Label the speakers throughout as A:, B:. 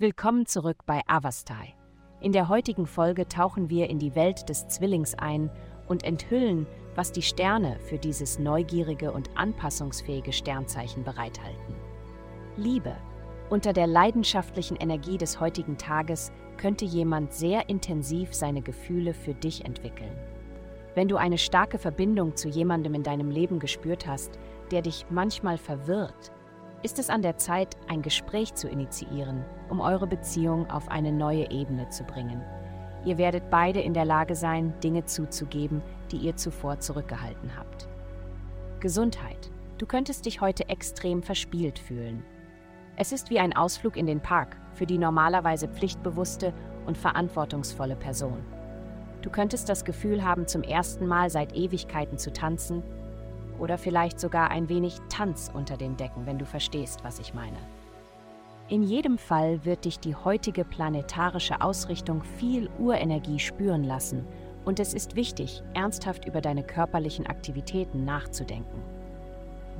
A: Willkommen zurück bei Avastai. In der heutigen Folge tauchen wir in die Welt des Zwillings ein und enthüllen, was die Sterne für dieses neugierige und anpassungsfähige Sternzeichen bereithalten. Liebe. Unter der leidenschaftlichen Energie des heutigen Tages könnte jemand sehr intensiv seine Gefühle für dich entwickeln. Wenn du eine starke Verbindung zu jemandem in deinem Leben gespürt hast, der dich manchmal verwirrt, ist es an der Zeit, ein Gespräch zu initiieren, um eure Beziehung auf eine neue Ebene zu bringen. Ihr werdet beide in der Lage sein, Dinge zuzugeben, die ihr zuvor zurückgehalten habt. Gesundheit. Du könntest dich heute extrem verspielt fühlen. Es ist wie ein Ausflug in den Park für die normalerweise pflichtbewusste und verantwortungsvolle Person. Du könntest das Gefühl haben, zum ersten Mal seit Ewigkeiten zu tanzen oder vielleicht sogar ein wenig Tanz unter den Decken, wenn du verstehst, was ich meine. In jedem Fall wird dich die heutige planetarische Ausrichtung viel Urenergie spüren lassen und es ist wichtig, ernsthaft über deine körperlichen Aktivitäten nachzudenken.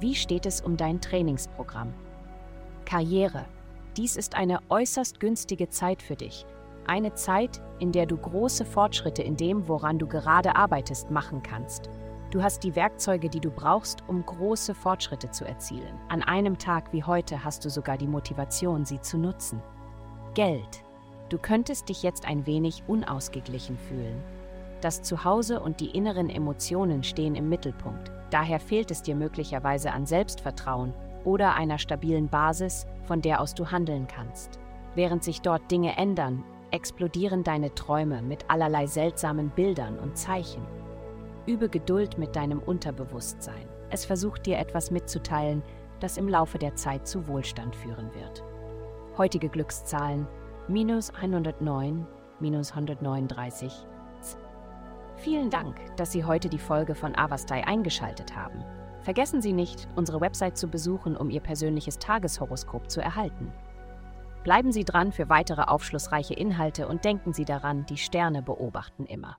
A: Wie steht es um dein Trainingsprogramm? Karriere. Dies ist eine äußerst günstige Zeit für dich. Eine Zeit, in der du große Fortschritte in dem, woran du gerade arbeitest, machen kannst. Du hast die Werkzeuge, die du brauchst, um große Fortschritte zu erzielen. An einem Tag wie heute hast du sogar die Motivation, sie zu nutzen. Geld. Du könntest dich jetzt ein wenig unausgeglichen fühlen. Das Zuhause und die inneren Emotionen stehen im Mittelpunkt. Daher fehlt es dir möglicherweise an Selbstvertrauen oder einer stabilen Basis, von der aus du handeln kannst. Während sich dort Dinge ändern, explodieren deine Träume mit allerlei seltsamen Bildern und Zeichen. Übe Geduld mit deinem Unterbewusstsein. Es versucht dir etwas mitzuteilen, das im Laufe der Zeit zu Wohlstand führen wird. Heutige Glückszahlen minus 109, minus 139. Vielen Dank, dass Sie heute die Folge von Avastai eingeschaltet haben. Vergessen Sie nicht, unsere Website zu besuchen, um Ihr persönliches Tageshoroskop zu erhalten. Bleiben Sie dran für weitere aufschlussreiche Inhalte und denken Sie daran, die Sterne beobachten immer.